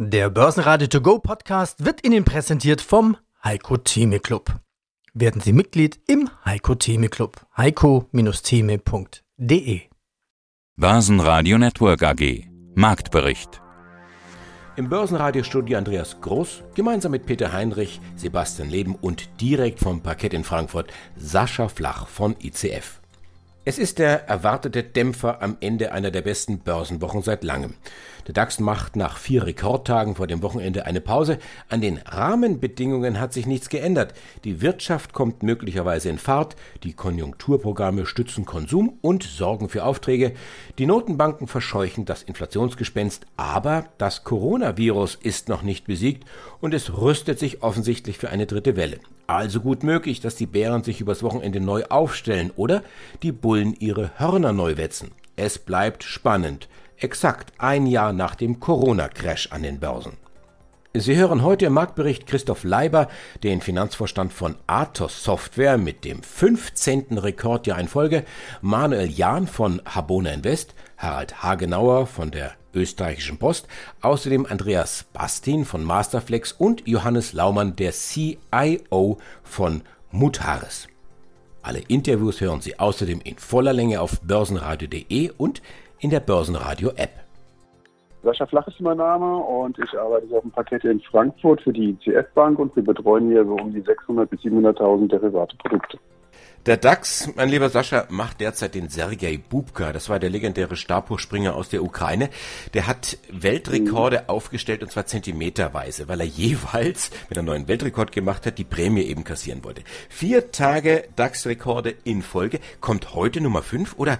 Der Börsenradio To Go Podcast wird Ihnen präsentiert vom Heiko Theme Club. Werden Sie Mitglied im Heiko Theme Club. heiko-theme.de Börsenradio Network AG Marktbericht Im Börsenradiostudio Andreas Groß, gemeinsam mit Peter Heinrich, Sebastian Leben und direkt vom Parkett in Frankfurt Sascha Flach von ICF. Es ist der erwartete Dämpfer am Ende einer der besten Börsenwochen seit langem. Der DAX macht nach vier Rekordtagen vor dem Wochenende eine Pause. An den Rahmenbedingungen hat sich nichts geändert. Die Wirtschaft kommt möglicherweise in Fahrt, die Konjunkturprogramme stützen Konsum und sorgen für Aufträge. Die Notenbanken verscheuchen das Inflationsgespenst, aber das Coronavirus ist noch nicht besiegt und es rüstet sich offensichtlich für eine dritte Welle. Also gut möglich, dass die Bären sich übers Wochenende neu aufstellen oder die Bullen ihre Hörner neu wetzen. Es bleibt spannend. Exakt ein Jahr nach dem Corona-Crash an den Börsen. Sie hören heute im Marktbericht Christoph Leiber, den Finanzvorstand von Athos Software mit dem 15. Rekordjahr in Folge, Manuel Jahn von Habona Invest, Harald Hagenauer von der österreichischen Post, außerdem Andreas Bastin von Masterflex und Johannes Laumann, der CIO von Mutares. Alle Interviews hören Sie außerdem in voller Länge auf börsenradio.de und in der Börsenradio-App. Sascha Flach ist mein Name und ich arbeite auf dem Paket in Frankfurt für die ICF Bank und wir betreuen hier so um die 600.000 bis 700.000 Derivate-Produkte. Der DAX, mein lieber Sascha, macht derzeit den Sergei Bubka. Das war der legendäre Stabhochspringer aus der Ukraine. Der hat Weltrekorde mhm. aufgestellt und zwar zentimeterweise, weil er jeweils, wenn er einen neuen Weltrekord gemacht hat, die Prämie eben kassieren wollte. Vier Tage DAX-Rekorde in Folge. Kommt heute Nummer fünf oder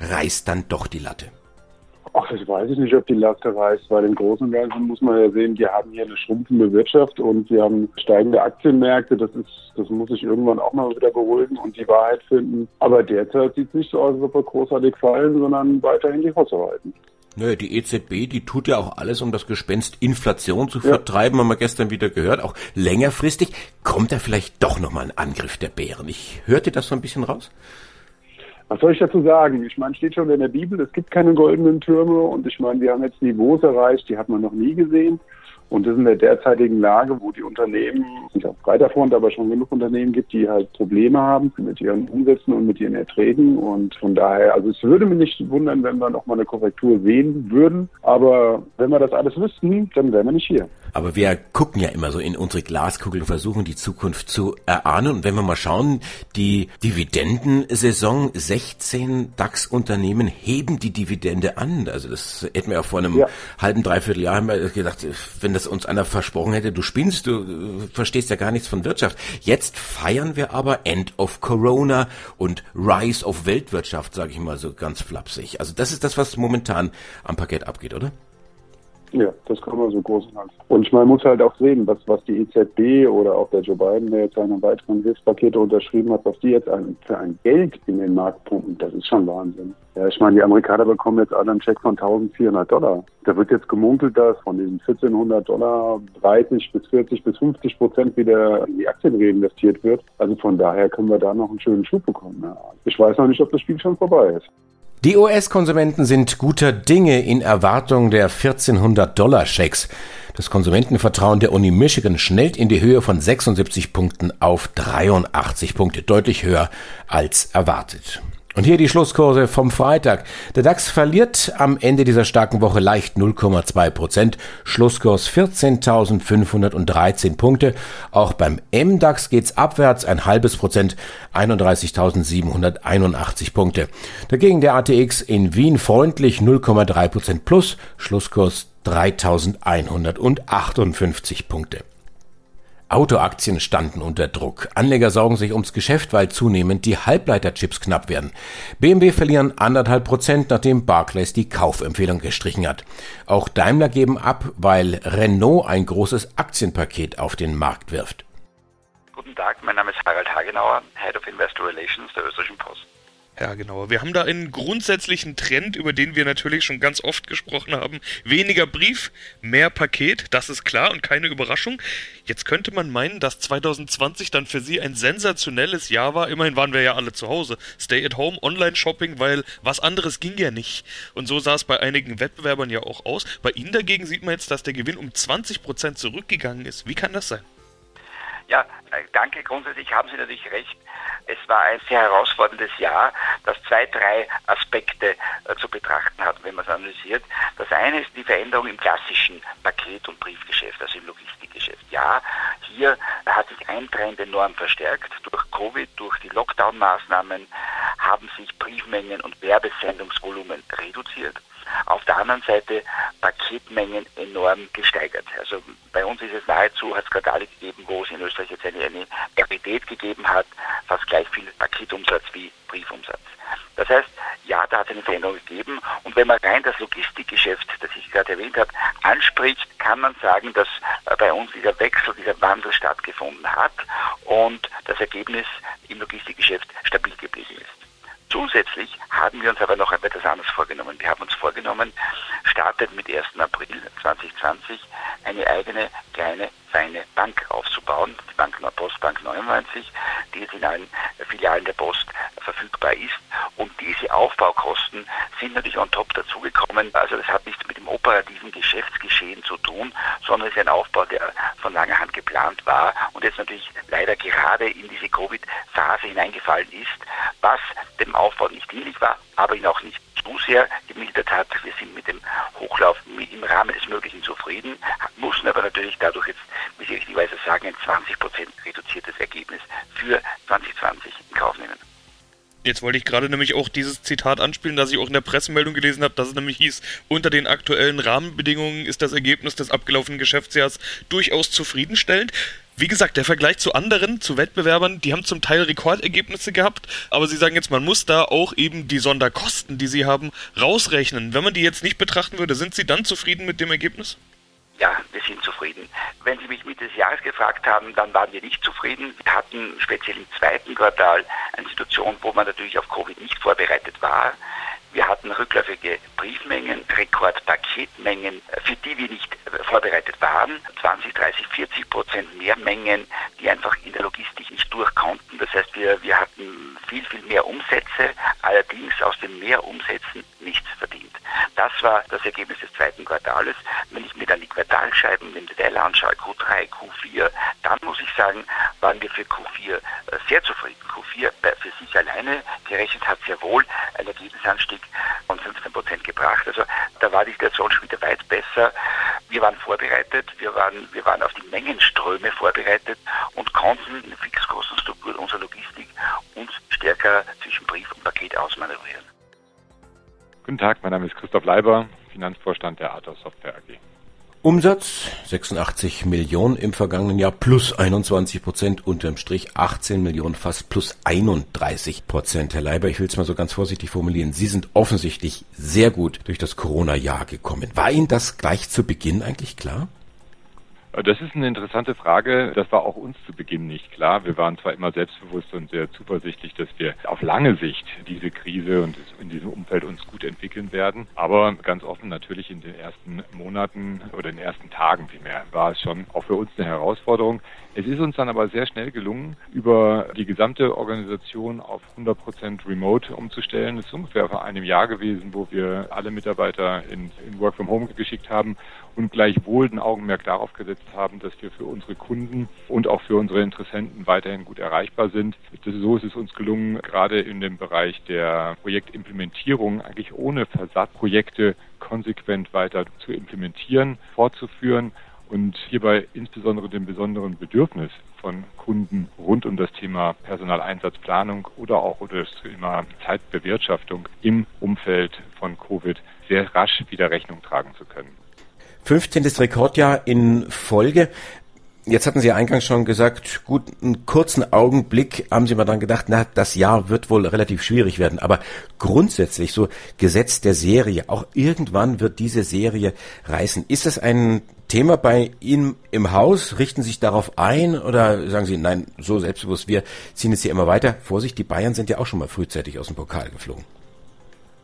reißt dann doch die Latte? Ach, das weiß ich nicht, ob die Latte reißt, weil im Großen und Ganzen muss man ja sehen, wir haben hier eine schrumpfende Wirtschaft und wir haben steigende Aktienmärkte. Das ist, das muss sich irgendwann auch mal wieder beruhigen und die Wahrheit finden. Aber derzeit sieht es nicht so aus, als ob wir großartig fallen, sondern weiterhin die Hosse halten. Naja, die EZB, die tut ja auch alles, um das Gespenst Inflation zu vertreiben, ja. haben wir gestern wieder gehört, auch längerfristig. Kommt da vielleicht doch nochmal ein Angriff der Bären? Ich hörte das so ein bisschen raus? Was soll ich dazu sagen? Ich meine, steht schon in der Bibel, es gibt keine goldenen Türme und ich meine, wir haben jetzt Niveaus erreicht, die hat man noch nie gesehen. Und das in der derzeitigen Lage, wo die Unternehmen, nicht auf breiter Front, aber schon genug Unternehmen gibt, die halt Probleme haben mit ihren Umsätzen und mit ihren Erträgen. Und von daher, also es würde mich nicht wundern, wenn wir noch mal eine Korrektur sehen würden. Aber wenn wir das alles wüssten, dann wären wir nicht hier. Aber wir gucken ja immer so in unsere Glaskugel und versuchen die Zukunft zu erahnen. Und wenn wir mal schauen, die Dividendensaison, 16 DAX-Unternehmen heben die Dividende an. Also das hätten wir ja vor einem ja. halben, dreiviertel Jahr gedacht, wenn das uns einer versprochen hätte, du spinnst, du äh, verstehst ja gar nichts von Wirtschaft. Jetzt feiern wir aber End of Corona und Rise of Weltwirtschaft, sage ich mal so ganz flapsig. Also das ist das, was momentan am Parkett abgeht, oder? Ja, das kann man so groß machen. Und ich meine, man muss halt auch sehen, was, was die EZB oder auch der Joe Biden, der jetzt seine weiteren Hilfspakete unterschrieben hat, was die jetzt ein, für ein Geld in den Markt pumpen, das ist schon Wahnsinn. Ja, ich meine, die Amerikaner bekommen jetzt alle einen Check von 1400 Dollar. Da wird jetzt gemunkelt, dass von diesen 1400 Dollar 30 bis 40 bis 50 Prozent wieder in die Aktien reinvestiert wird. Also von daher können wir da noch einen schönen Schub bekommen. Ja. Ich weiß noch nicht, ob das Spiel schon vorbei ist. Die US-Konsumenten sind guter Dinge in Erwartung der 1400 Dollar Schecks. Das Konsumentenvertrauen der Uni Michigan schnellt in die Höhe von 76 Punkten auf 83 Punkte, deutlich höher als erwartet. Und hier die Schlusskurse vom Freitag. Der DAX verliert am Ende dieser starken Woche leicht 0,2 Prozent. Schlusskurs 14.513 Punkte. Auch beim MDAX geht's abwärts ein halbes Prozent, 31.781 Punkte. Dagegen der ATX in Wien freundlich 0,3 Prozent plus. Schlusskurs 3.158 Punkte. Autoaktien standen unter Druck. Anleger sorgen sich ums Geschäft, weil zunehmend die Halbleiterchips knapp werden. BMW verlieren anderthalb Prozent, nachdem Barclays die Kaufempfehlung gestrichen hat. Auch Daimler geben ab, weil Renault ein großes Aktienpaket auf den Markt wirft. Guten Tag, mein Name ist Harald Hagenauer, Head of Investor Relations der Österreichischen Post. Ja, genau. Wir haben da einen grundsätzlichen Trend, über den wir natürlich schon ganz oft gesprochen haben. Weniger Brief, mehr Paket, das ist klar und keine Überraschung. Jetzt könnte man meinen, dass 2020 dann für Sie ein sensationelles Jahr war. Immerhin waren wir ja alle zu Hause. Stay at home, Online-Shopping, weil was anderes ging ja nicht. Und so sah es bei einigen Wettbewerbern ja auch aus. Bei Ihnen dagegen sieht man jetzt, dass der Gewinn um 20% zurückgegangen ist. Wie kann das sein? Ja, äh, danke. Grundsätzlich haben Sie natürlich recht. Es war ein sehr herausforderndes Jahr, das zwei, drei Aspekte äh, zu betrachten hat, wenn man es analysiert. Das eine ist die Veränderung im klassischen Paket- und Briefgeschäft, also im Logistikgeschäft. Ja, hier hat sich ein Trend enorm verstärkt. Durch Covid, durch die Lockdown-Maßnahmen haben sich Briefmengen und Werbesendungsvolumen reduziert auf der anderen Seite Paketmengen enorm gesteigert. Also bei uns ist es nahezu, hat es gerade alle gegeben, wo es in Österreich jetzt eine, eine Parität gegeben hat, fast gleich viel Paketumsatz wie Briefumsatz. Das heißt, ja, da hat es eine Veränderung gegeben. Und wenn man rein das Logistikgeschäft, das ich gerade erwähnt habe, anspricht, kann man sagen, dass äh, bei uns dieser Wechsel, dieser Wandel stattgefunden hat und das Ergebnis im Logistikgeschäft stabil geblieben ist. Zusätzlich haben wir uns aber noch etwas anderes vorgenommen. Wir haben uns vorgenommen, startet mit 1. April 2020 eine eigene kleine feine Bank aufzubauen, die Bank Postbank 99, die jetzt in allen Filialen der Post verfügbar ist. Und diese Aufbaukosten sind natürlich on top dazugekommen. Also das hat nichts mit dem operativen Geschäftsgeschehen zu tun, sondern es ist ein Aufbau, der von langer Hand geplant war und jetzt natürlich leider gerade in diese Covid-Phase hineingefallen ist, was dem Aufbau nicht dienlich war, aber ihn auch nicht zu sehr gemildert hat. Wir sind mit dem Hochlauf im Rahmen des Möglichen zufrieden, mussten aber natürlich dadurch jetzt, wie Sie richtigerweise sagen, ein 20 reduziertes Ergebnis für 2020 in Kauf nehmen. Jetzt wollte ich gerade nämlich auch dieses Zitat anspielen, das ich auch in der Pressemeldung gelesen habe, dass es nämlich hieß, unter den aktuellen Rahmenbedingungen ist das Ergebnis des abgelaufenen Geschäftsjahres durchaus zufriedenstellend. Wie gesagt, der Vergleich zu anderen, zu Wettbewerbern, die haben zum Teil Rekordergebnisse gehabt, aber sie sagen jetzt, man muss da auch eben die Sonderkosten, die sie haben, rausrechnen. Wenn man die jetzt nicht betrachten würde, sind Sie dann zufrieden mit dem Ergebnis? Ja, wir sind zufrieden. Wenn Sie mich Mitte des Jahres gefragt haben, dann waren wir nicht zufrieden. Wir hatten speziell im zweiten Quartal eine Situation, wo man natürlich auf Covid nicht vorbereitet war. Wir hatten rückläufige Briefmengen, Rekordpaketmengen, für die wir nicht vorbereitet waren. 20, 30, 40 Prozent mehr Mengen, die einfach in der Logistik nicht durch konnten. Das heißt, wir, wir hatten viel, viel mehr Umsätze, allerdings aus den Mehrumsätzen nichts verdient. Das war das Ergebnis des zweiten Quartals. Wenn ich mir dann die Quartalscheiben im Detail anschaue, Q3, Q4, dann muss ich sagen, waren wir für Q4 äh, sehr zufrieden. Q4 für sich alleine gerechnet hat sehr wohl ein Ergebnisanstieg von 15 Prozent gebracht. Also da war die Situation schon wieder weit besser. Wir waren vorbereitet, wir waren, wir waren auf die Mengenströme vorbereitet und konnten in Fixkostenstruktur unserer Logistik uns stärker zwischen Brief und Paket ausmanövrieren. Guten Tag, mein Name ist Christoph Leiber, Finanzvorstand der Athos Software AG. Umsatz 86 Millionen im vergangenen Jahr plus 21 Prozent, unterm Strich 18 Millionen, fast plus 31 Prozent. Herr Leiber, ich will es mal so ganz vorsichtig formulieren. Sie sind offensichtlich sehr gut durch das Corona-Jahr gekommen. War Ihnen das gleich zu Beginn eigentlich klar? Das ist eine interessante Frage. Das war auch uns zu Beginn nicht klar. Wir waren zwar immer selbstbewusst und sehr zuversichtlich, dass wir auf lange Sicht diese Krise und in diesem Umfeld uns gut entwickeln werden. Aber ganz offen natürlich in den ersten Monaten oder in den ersten Tagen vielmehr war es schon auch für uns eine Herausforderung. Es ist uns dann aber sehr schnell gelungen, über die gesamte Organisation auf 100 Prozent Remote umzustellen. Es ist ungefähr vor einem Jahr gewesen, wo wir alle Mitarbeiter in, in Work from Home geschickt haben und gleichwohl ein Augenmerk darauf gesetzt haben, dass wir für unsere Kunden und auch für unsere Interessenten weiterhin gut erreichbar sind. Das, so ist es uns gelungen, gerade in dem Bereich der Projektimplementierung eigentlich ohne Versatz Projekte konsequent weiter zu implementieren, fortzuführen und hierbei insbesondere dem besonderen Bedürfnis von Kunden rund um das Thema Personaleinsatzplanung oder auch oder das Thema Zeitbewirtschaftung im Umfeld von Covid sehr rasch wieder Rechnung tragen zu können. 15. Rekordjahr in Folge. Jetzt hatten Sie eingangs schon gesagt, gut, einen kurzen Augenblick haben Sie mal dann gedacht, na, das Jahr wird wohl relativ schwierig werden. Aber grundsätzlich, so Gesetz der Serie, auch irgendwann wird diese Serie reißen. Ist es ein Thema bei Ihnen im Haus? Richten Sie sich darauf ein oder sagen Sie, nein, so selbstbewusst, wir ziehen es hier immer weiter? Vorsicht, die Bayern sind ja auch schon mal frühzeitig aus dem Pokal geflogen.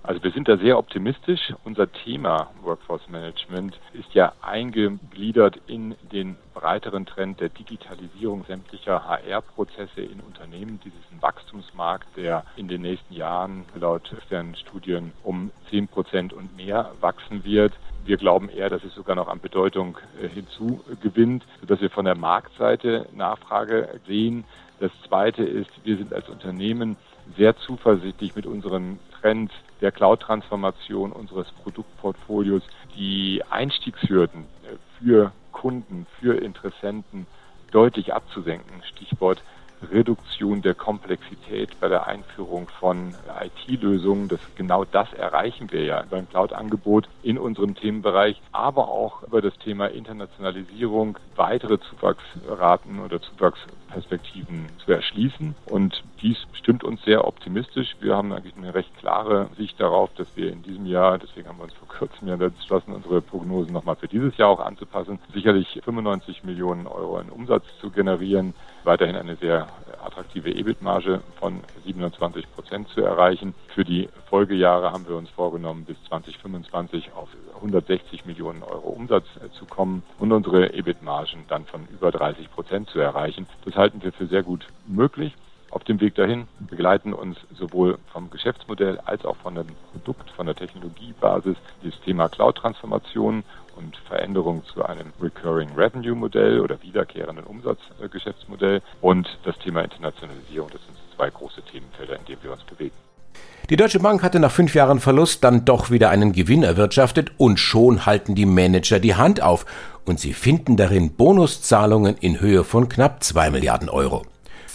Also wir sind da sehr optimistisch. Unser Thema Workforce Management ist ja eingegliedert in den breiteren Trend der Digitalisierung sämtlicher HR-Prozesse in Unternehmen. Dies ist ein Wachstumsmarkt, der in den nächsten Jahren laut externen Studien um 10 Prozent und mehr wachsen wird. Wir glauben eher, dass es sogar noch an Bedeutung äh, hinzugewinnt, sodass wir von der Marktseite Nachfrage sehen. Das Zweite ist, wir sind als Unternehmen sehr zuversichtlich mit unseren Trends der Cloud-Transformation unseres Produktportfolios die Einstiegshürden äh, für Kunden, für Interessenten deutlich abzusenken. Stichwort Reduktion der Komplexität bei der Einführung von IT-Lösungen. Das, genau das erreichen wir ja beim Cloud-Angebot in unserem Themenbereich, aber auch über das Thema Internationalisierung weitere Zuwachsraten oder Zuwachsperspektiven zu erschließen. Und dies stimmt uns sehr optimistisch. Wir haben eigentlich eine recht klare Sicht darauf, dass wir in diesem Jahr, deswegen haben wir uns vor kurzem ja entschlossen, unsere Prognosen nochmal für dieses Jahr auch anzupassen, sicherlich 95 Millionen Euro in Umsatz zu generieren, weiterhin eine sehr attraktive EBIT-Marge von 27 Prozent zu erreichen. Für die Folgejahre haben wir uns vorgenommen, bis 2025 auf 160 Millionen Euro Umsatz äh, zu kommen und unsere EBIT-Margen dann von über 30 Prozent zu erreichen. Das halten wir für sehr gut möglich. Auf dem Weg dahin begleiten uns sowohl vom Geschäftsmodell als auch von dem Produkt, von der Technologiebasis das Thema Cloud-Transformation und Veränderung zu einem Recurring Revenue Modell oder wiederkehrenden Umsatzgeschäftsmodell und das Thema Internationalisierung. Das sind zwei große Themenfelder, in denen wir uns bewegen. Die Deutsche Bank hatte nach fünf Jahren Verlust dann doch wieder einen Gewinn erwirtschaftet und schon halten die Manager die Hand auf und sie finden darin Bonuszahlungen in Höhe von knapp zwei Milliarden Euro.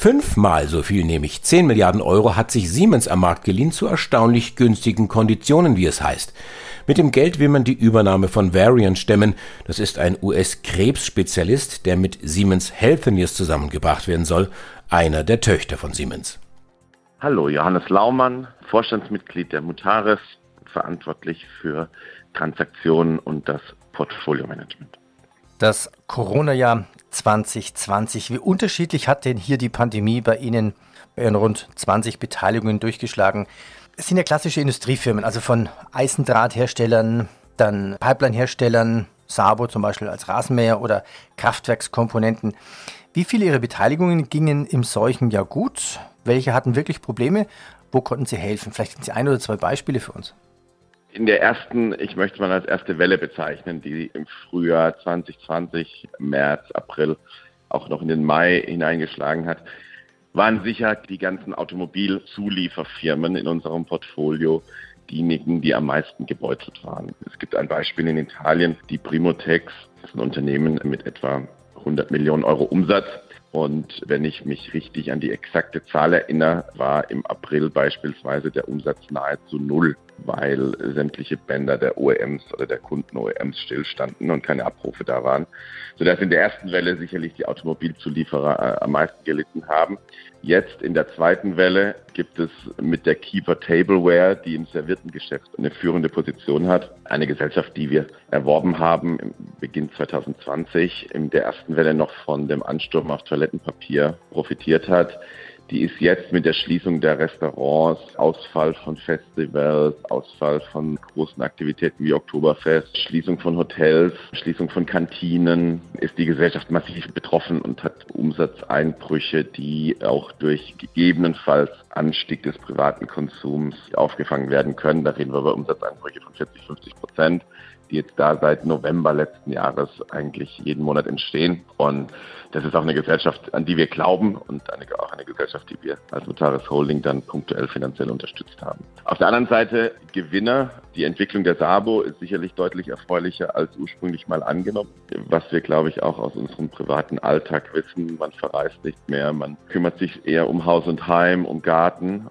Fünfmal so viel, nämlich 10 Milliarden Euro, hat sich Siemens am Markt geliehen zu erstaunlich günstigen Konditionen, wie es heißt. Mit dem Geld will man die Übernahme von Varian stemmen. Das ist ein US-Krebsspezialist, der mit Siemens Healthineers zusammengebracht werden soll, einer der Töchter von Siemens. Hallo, Johannes Laumann, Vorstandsmitglied der Mutaris, verantwortlich für Transaktionen und das Portfolio-Management. Das Corona-Jahr 2020. Wie unterschiedlich hat denn hier die Pandemie bei Ihnen bei Ihren rund 20 Beteiligungen durchgeschlagen? Es sind ja klassische Industriefirmen, also von Eisendrahtherstellern, dann Pipeline-Herstellern, Sabo zum Beispiel als Rasenmäher oder Kraftwerkskomponenten. Wie viele Ihrer Beteiligungen gingen im solchen Jahr gut? Welche hatten wirklich Probleme? Wo konnten Sie helfen? Vielleicht sind Sie ein oder zwei Beispiele für uns. In der ersten, ich möchte mal als erste Welle bezeichnen, die im Frühjahr 2020, März, April, auch noch in den Mai hineingeschlagen hat, waren sicher die ganzen Automobilzulieferfirmen in unserem Portfolio diejenigen, die am meisten gebeutelt waren. Es gibt ein Beispiel in Italien, die Primotex, das ist ein Unternehmen mit etwa 100 Millionen Euro Umsatz. Und wenn ich mich richtig an die exakte Zahl erinnere, war im April beispielsweise der Umsatz nahezu null weil sämtliche Bänder der OEMs oder der Kunden-OEMs stillstanden und keine Abrufe da waren, sodass in der ersten Welle sicherlich die Automobilzulieferer äh, am meisten gelitten haben. Jetzt in der zweiten Welle gibt es mit der Keeper Tableware, die im Serviertengeschäft eine führende Position hat, eine Gesellschaft, die wir erworben haben im Beginn 2020, in der ersten Welle noch von dem Ansturm auf Toilettenpapier profitiert hat. Die ist jetzt mit der Schließung der Restaurants, Ausfall von Festivals, Ausfall von großen Aktivitäten wie Oktoberfest, Schließung von Hotels, Schließung von Kantinen, ist die Gesellschaft massiv betroffen und hat Umsatzeinbrüche, die auch durch gegebenenfalls Anstieg des privaten Konsums aufgefangen werden können. Da reden wir über Umsatzeinbrüche von 40, 50 Prozent die jetzt da seit November letzten Jahres eigentlich jeden Monat entstehen. Und das ist auch eine Gesellschaft, an die wir glauben und eine, auch eine Gesellschaft, die wir als Notaris Holding dann punktuell finanziell unterstützt haben. Auf der anderen Seite Gewinner. Die Entwicklung der Sabo ist sicherlich deutlich erfreulicher als ursprünglich mal angenommen. Was wir, glaube ich, auch aus unserem privaten Alltag wissen. Man verreist nicht mehr, man kümmert sich eher um Haus und Heim, um Garten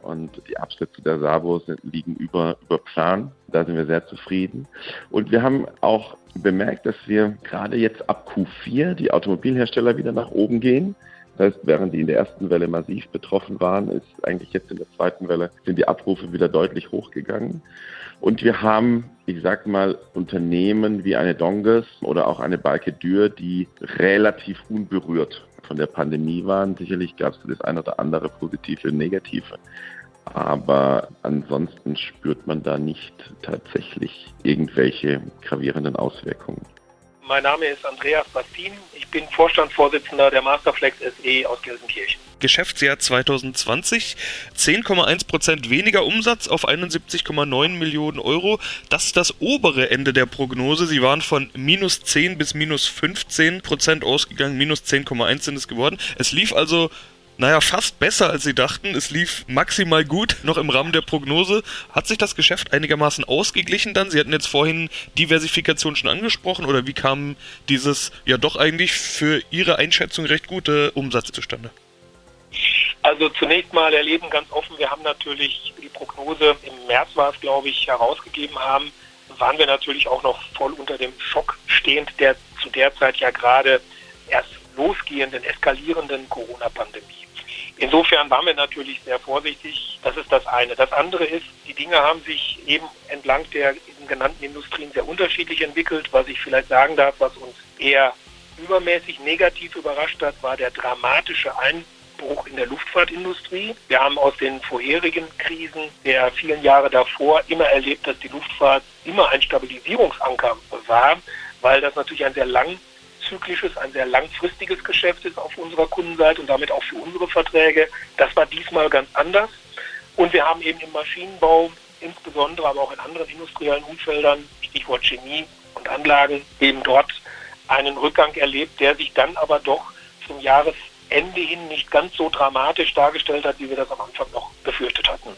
und die Absätze der Sabo liegen über, über Plan. Da sind wir sehr zufrieden. Und wir haben auch bemerkt, dass wir gerade jetzt ab Q4 die Automobilhersteller wieder nach oben gehen. Das heißt, während die in der ersten Welle massiv betroffen waren, ist eigentlich jetzt in der zweiten Welle sind die Abrufe wieder deutlich hochgegangen. Und wir haben, ich sag mal, Unternehmen wie eine Donges oder auch eine Balke Dürr, die relativ unberührt von der Pandemie waren. Sicherlich gab es das ein oder andere positive und negative. Aber ansonsten spürt man da nicht tatsächlich irgendwelche gravierenden Auswirkungen. Mein Name ist Andreas Bastin. Ich bin Vorstandsvorsitzender der Masterflex SE aus Gelsenkirchen. Geschäftsjahr 2020 10,1 Prozent weniger Umsatz auf 71,9 Millionen Euro. Das ist das obere Ende der Prognose. Sie waren von minus 10 bis minus 15 Prozent ausgegangen. Minus 10,1 sind es geworden. Es lief also naja, fast besser als sie dachten. Es lief maximal gut, noch im Rahmen der Prognose. Hat sich das Geschäft einigermaßen ausgeglichen dann? Sie hatten jetzt vorhin Diversifikation schon angesprochen oder wie kam dieses ja doch eigentlich für Ihre Einschätzung recht gute Umsatz zustande? Also zunächst mal erleben ganz offen, wir haben natürlich die Prognose im März war es, glaube ich, herausgegeben haben, waren wir natürlich auch noch voll unter dem Schock stehend, der zu der Zeit ja gerade erst losgehenden, eskalierenden Corona-Pandemie. Insofern waren wir natürlich sehr vorsichtig. Das ist das eine. Das andere ist, die Dinge haben sich eben entlang der eben genannten Industrien sehr unterschiedlich entwickelt. Was ich vielleicht sagen darf, was uns eher übermäßig negativ überrascht hat, war der dramatische Einbruch in der Luftfahrtindustrie. Wir haben aus den vorherigen Krisen der vielen Jahre davor immer erlebt, dass die Luftfahrt immer ein Stabilisierungsanker war, weil das natürlich ein sehr lang zyklisches, ein sehr langfristiges Geschäft ist auf unserer Kundenseite und damit auch für unsere Verträge. Das war diesmal ganz anders. Und wir haben eben im Maschinenbau, insbesondere aber auch in anderen industriellen Umfeldern, Stichwort Chemie und Anlagen, eben dort einen Rückgang erlebt, der sich dann aber doch zum Jahresende hin nicht ganz so dramatisch dargestellt hat, wie wir das am Anfang noch befürchtet hatten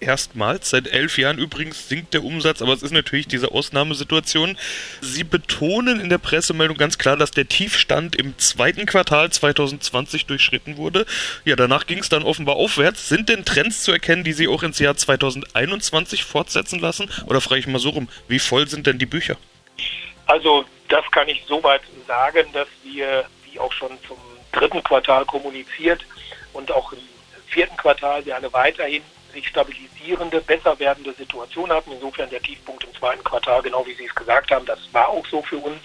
erstmals. Seit elf Jahren übrigens sinkt der Umsatz, aber es ist natürlich diese Ausnahmesituation. Sie betonen in der Pressemeldung ganz klar, dass der Tiefstand im zweiten Quartal 2020 durchschritten wurde. Ja, danach ging es dann offenbar aufwärts. Sind denn Trends zu erkennen, die Sie auch ins Jahr 2021 fortsetzen lassen? Oder frage ich mal so rum, wie voll sind denn die Bücher? Also, das kann ich soweit sagen, dass wir, wie auch schon zum dritten Quartal kommuniziert und auch im vierten Quartal wir eine weiterhin sich stabilisierende, besser werdende Situation hatten. Insofern der Tiefpunkt im zweiten Quartal, genau wie Sie es gesagt haben, das war auch so für uns.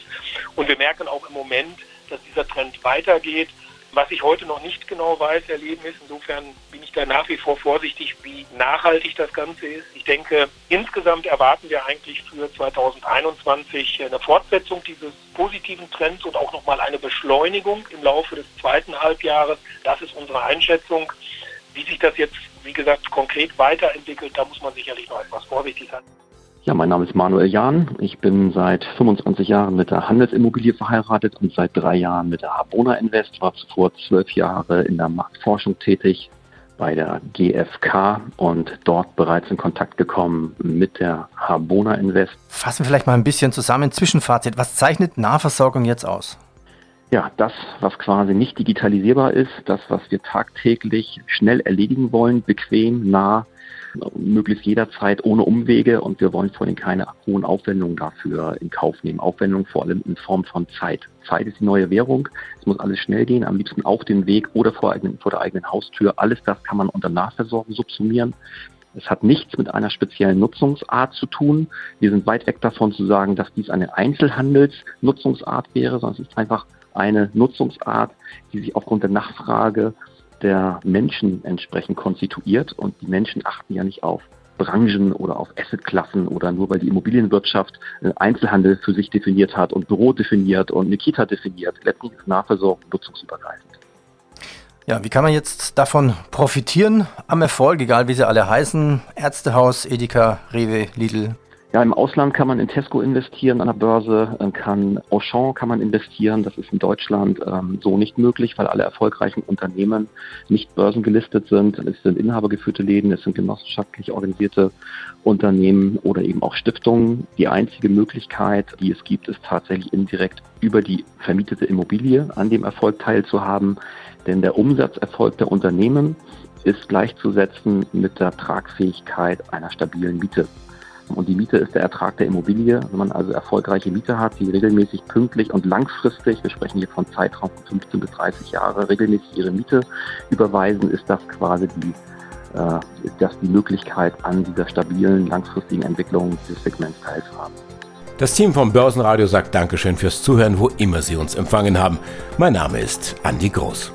Und wir merken auch im Moment, dass dieser Trend weitergeht. Was ich heute noch nicht genau weiß, erleben ist, insofern bin ich da nach wie vor vorsichtig, wie nachhaltig das Ganze ist. Ich denke, insgesamt erwarten wir eigentlich für 2021 eine Fortsetzung dieses positiven Trends und auch nochmal eine Beschleunigung im Laufe des zweiten Halbjahres. Das ist unsere Einschätzung. Wie sich das jetzt wie gesagt, konkret weiterentwickelt, da muss man sicherlich noch etwas vorsichtig sein. Ja, mein Name ist Manuel Jahn. Ich bin seit 25 Jahren mit der Handelsimmobilie verheiratet und seit drei Jahren mit der Harbona Invest. War zuvor zwölf Jahre in der Marktforschung tätig bei der GfK und dort bereits in Kontakt gekommen mit der Harbona Invest. Fassen wir vielleicht mal ein bisschen zusammen. Zwischenfazit. Was zeichnet Nahversorgung jetzt aus? Ja, das, was quasi nicht digitalisierbar ist, das, was wir tagtäglich schnell erledigen wollen, bequem, nah, möglichst jederzeit ohne Umwege und wir wollen vor allem keine hohen Aufwendungen dafür in Kauf nehmen. Aufwendungen vor allem in Form von Zeit. Zeit ist die neue Währung. Es muss alles schnell gehen, am liebsten auf dem Weg oder vor, eigenen, vor der eigenen Haustür. Alles das kann man unter Nachversorgung subsumieren. Es hat nichts mit einer speziellen Nutzungsart zu tun. Wir sind weit weg davon zu sagen, dass dies eine Einzelhandelsnutzungsart wäre, sondern es ist einfach eine Nutzungsart, die sich aufgrund der Nachfrage der Menschen entsprechend konstituiert. Und die Menschen achten ja nicht auf Branchen oder auf Assetklassen oder nur weil die Immobilienwirtschaft Einzelhandel für sich definiert hat und Büro definiert und eine Kita definiert. Letztlich ist Nahversorgung nutzungsübergreifend. Ja, wie kann man jetzt davon profitieren am Erfolg, egal wie sie alle heißen? Ärztehaus, Edeka, Rewe, Lidl, ja, im Ausland kann man in Tesco investieren an der Börse, kann Auchan kann man investieren. Das ist in Deutschland ähm, so nicht möglich, weil alle erfolgreichen Unternehmen nicht börsengelistet sind. Es sind inhabergeführte Läden, es sind genossenschaftlich organisierte Unternehmen oder eben auch Stiftungen. Die einzige Möglichkeit, die es gibt, ist tatsächlich indirekt über die vermietete Immobilie an dem Erfolg teilzuhaben. Denn der Umsatzerfolg der Unternehmen ist gleichzusetzen mit der Tragfähigkeit einer stabilen Miete. Und die Miete ist der Ertrag der Immobilie. Wenn man also erfolgreiche Mieter hat, die regelmäßig pünktlich und langfristig, wir sprechen hier von Zeitraum von 15 bis 30 Jahre, regelmäßig ihre Miete überweisen, ist das quasi die äh, ist das die Möglichkeit, an dieser stabilen, langfristigen Entwicklung des Segments teilzuhaben. Das Team vom Börsenradio sagt Dankeschön fürs Zuhören, wo immer Sie uns empfangen haben. Mein Name ist Andi Groß.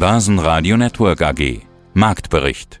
Börsenradio Network AG. Marktbericht.